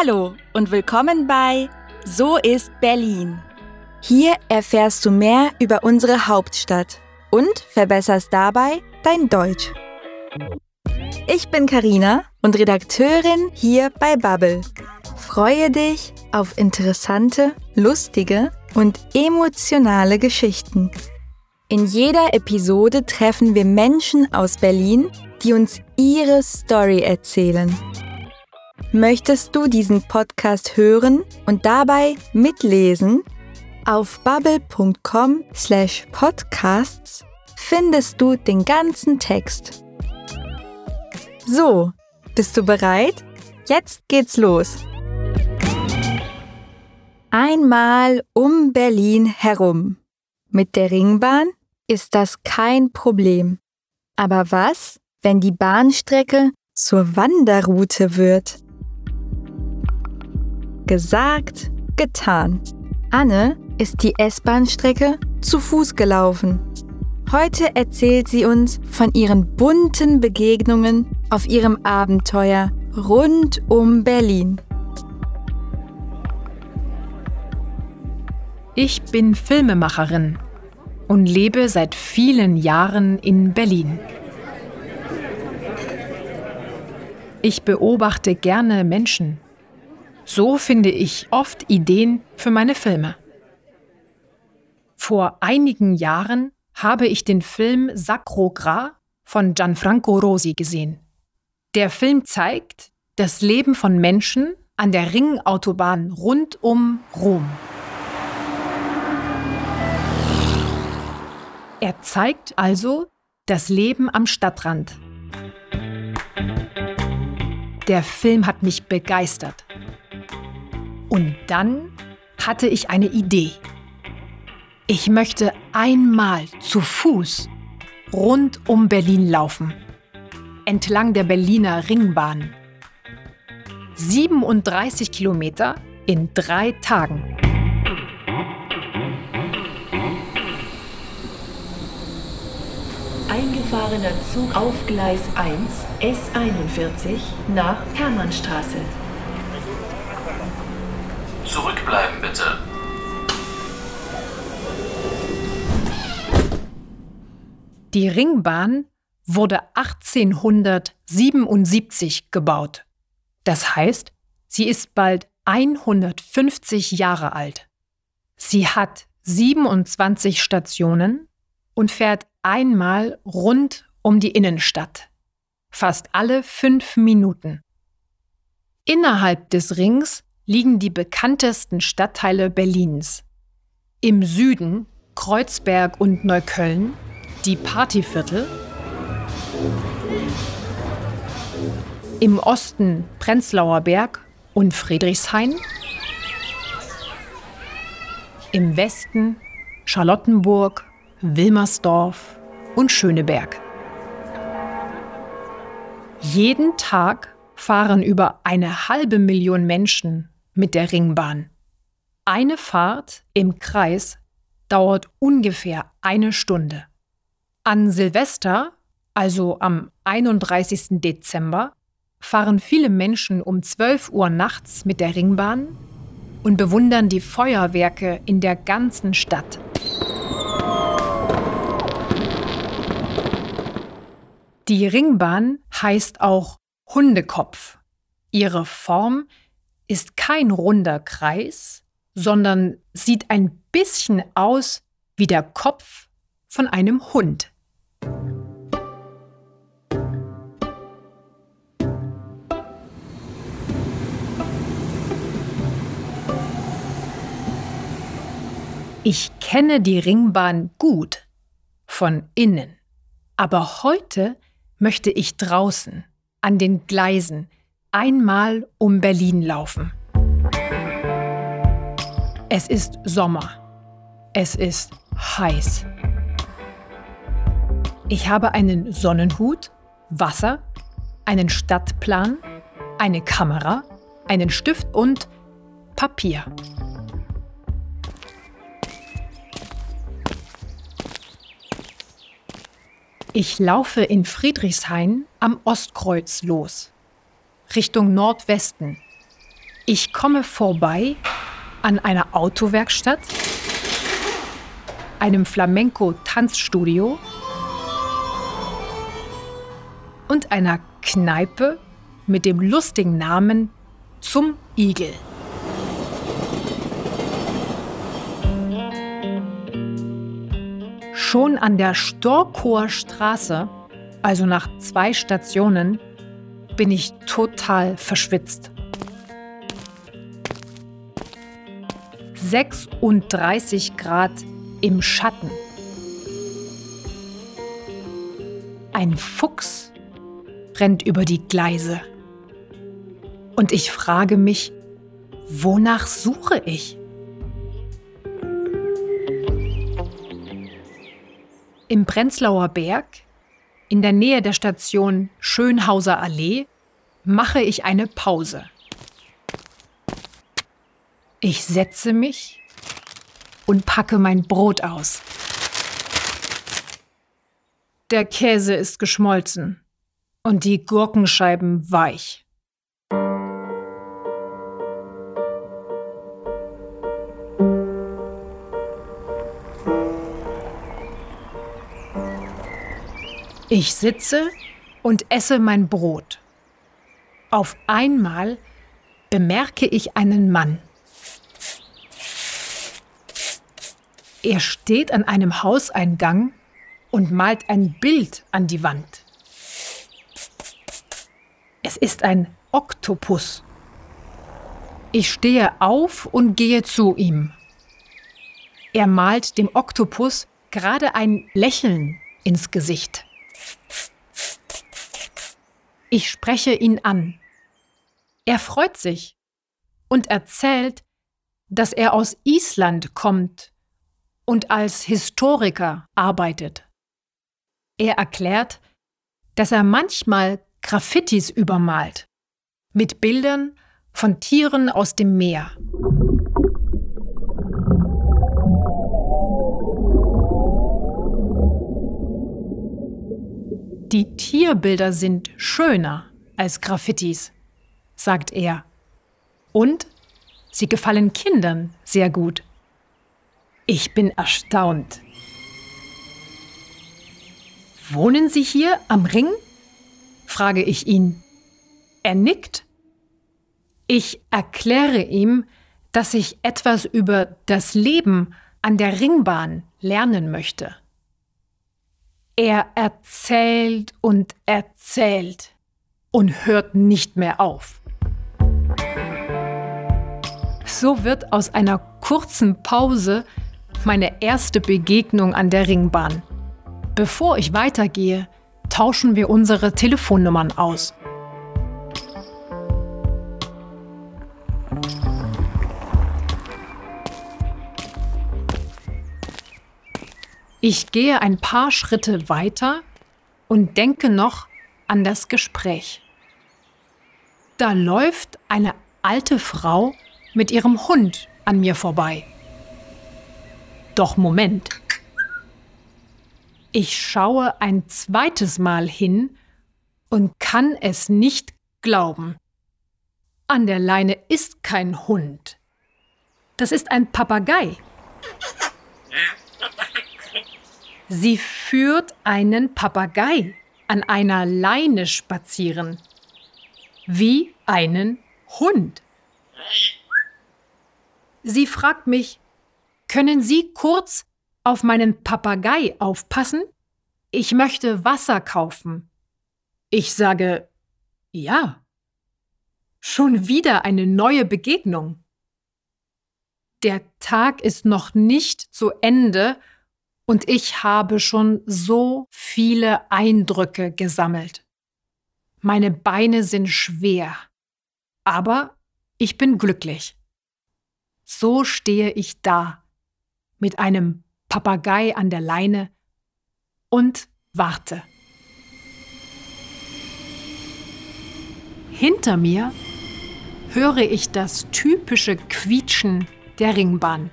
Hallo und willkommen bei So ist Berlin. Hier erfährst du mehr über unsere Hauptstadt und verbesserst dabei dein Deutsch. Ich bin Karina und Redakteurin hier bei Bubble. Freue dich auf interessante, lustige und emotionale Geschichten. In jeder Episode treffen wir Menschen aus Berlin, die uns ihre Story erzählen. Möchtest du diesen Podcast hören und dabei mitlesen? Auf bubble.com slash podcasts findest du den ganzen Text. So, bist du bereit? Jetzt geht's los. Einmal um Berlin herum. Mit der Ringbahn ist das kein Problem. Aber was, wenn die Bahnstrecke zur Wanderroute wird? Gesagt, getan. Anne ist die S-Bahn-Strecke zu Fuß gelaufen. Heute erzählt sie uns von ihren bunten Begegnungen auf ihrem Abenteuer rund um Berlin. Ich bin Filmemacherin und lebe seit vielen Jahren in Berlin. Ich beobachte gerne Menschen so finde ich oft Ideen für meine Filme. Vor einigen Jahren habe ich den Film Sacro Gra von Gianfranco Rosi gesehen. Der Film zeigt das Leben von Menschen an der Ringautobahn rund um Rom. Er zeigt also das Leben am Stadtrand. Der Film hat mich begeistert. Und dann hatte ich eine Idee. Ich möchte einmal zu Fuß rund um Berlin laufen, entlang der Berliner Ringbahn. 37 Kilometer in drei Tagen. Eingefahrener Zug auf Gleis 1 S41 nach Hermannstraße. Die Ringbahn wurde 1877 gebaut. Das heißt, sie ist bald 150 Jahre alt. Sie hat 27 Stationen und fährt einmal rund um die Innenstadt. Fast alle fünf Minuten. Innerhalb des Rings liegen die bekanntesten Stadtteile Berlins. Im Süden Kreuzberg und Neukölln, die Partyviertel. Im Osten Prenzlauer Berg und Friedrichshain. Im Westen Charlottenburg, Wilmersdorf und Schöneberg. Jeden Tag fahren über eine halbe Million Menschen mit der Ringbahn. Eine Fahrt im Kreis dauert ungefähr eine Stunde. An Silvester, also am 31. Dezember, fahren viele Menschen um 12 Uhr nachts mit der Ringbahn und bewundern die Feuerwerke in der ganzen Stadt. Die Ringbahn heißt auch Hundekopf. Ihre Form ist kein runder Kreis, sondern sieht ein bisschen aus wie der Kopf von einem Hund. Ich kenne die Ringbahn gut von innen, aber heute möchte ich draußen an den Gleisen einmal um Berlin laufen. Es ist Sommer. Es ist heiß. Ich habe einen Sonnenhut, Wasser, einen Stadtplan, eine Kamera, einen Stift und Papier. Ich laufe in Friedrichshain am Ostkreuz los. Richtung Nordwesten. Ich komme vorbei an einer Autowerkstatt, einem Flamenco-Tanzstudio und einer Kneipe mit dem lustigen Namen Zum Igel. Schon an der Storkower Straße, also nach zwei Stationen, bin ich total verschwitzt. 36 Grad im Schatten. Ein Fuchs rennt über die Gleise. Und ich frage mich, wonach suche ich? Im Prenzlauer Berg, in der Nähe der Station Schönhauser Allee, mache ich eine Pause. Ich setze mich und packe mein Brot aus. Der Käse ist geschmolzen und die Gurkenscheiben weich. Ich sitze und esse mein Brot. Auf einmal bemerke ich einen Mann. Er steht an einem Hauseingang und malt ein Bild an die Wand. Es ist ein Oktopus. Ich stehe auf und gehe zu ihm. Er malt dem Oktopus gerade ein Lächeln ins Gesicht. Ich spreche ihn an. Er freut sich und erzählt, dass er aus Island kommt und als Historiker arbeitet. Er erklärt, dass er manchmal Graffitis übermalt mit Bildern von Tieren aus dem Meer. Die Tierbilder sind schöner als Graffitis, sagt er. Und sie gefallen Kindern sehr gut. Ich bin erstaunt. Wohnen Sie hier am Ring? frage ich ihn. Er nickt. Ich erkläre ihm, dass ich etwas über das Leben an der Ringbahn lernen möchte. Er erzählt und erzählt und hört nicht mehr auf. So wird aus einer kurzen Pause meine erste Begegnung an der Ringbahn. Bevor ich weitergehe, tauschen wir unsere Telefonnummern aus. Ich gehe ein paar Schritte weiter und denke noch an das Gespräch. Da läuft eine alte Frau mit ihrem Hund an mir vorbei. Doch Moment. Ich schaue ein zweites Mal hin und kann es nicht glauben. An der Leine ist kein Hund. Das ist ein Papagei. Sie führt einen Papagei an einer Leine spazieren. Wie einen Hund. Sie fragt mich, können Sie kurz auf meinen Papagei aufpassen? Ich möchte Wasser kaufen. Ich sage, ja. Schon wieder eine neue Begegnung. Der Tag ist noch nicht zu Ende und ich habe schon so viele Eindrücke gesammelt. Meine Beine sind schwer, aber ich bin glücklich. So stehe ich da mit einem Papagei an der Leine und warte. Hinter mir höre ich das typische Quietschen der Ringbahn.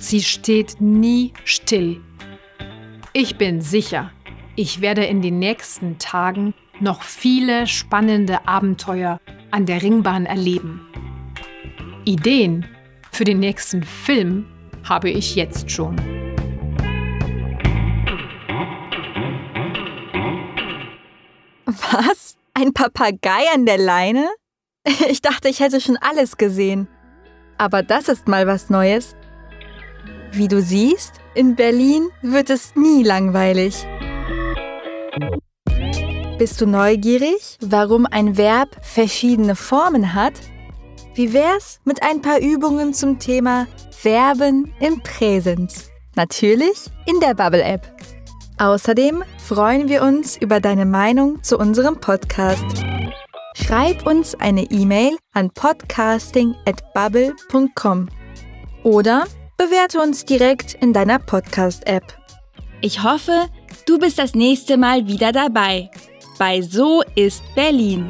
Sie steht nie still. Ich bin sicher, ich werde in den nächsten Tagen noch viele spannende Abenteuer an der Ringbahn erleben. Ideen für den nächsten Film habe ich jetzt schon. Was? Ein Papagei an der Leine? Ich dachte, ich hätte schon alles gesehen. Aber das ist mal was Neues. Wie du siehst, in Berlin wird es nie langweilig. Bist du neugierig, warum ein Verb verschiedene Formen hat? Wie wär's mit ein paar Übungen zum Thema Verben im Präsens? Natürlich in der Bubble App. Außerdem freuen wir uns über deine Meinung zu unserem Podcast. Schreib uns eine E-Mail an podcasting@bubble.com oder bewerte uns direkt in deiner Podcast-App. Ich hoffe, du bist das nächste Mal wieder dabei. Bei So ist Berlin.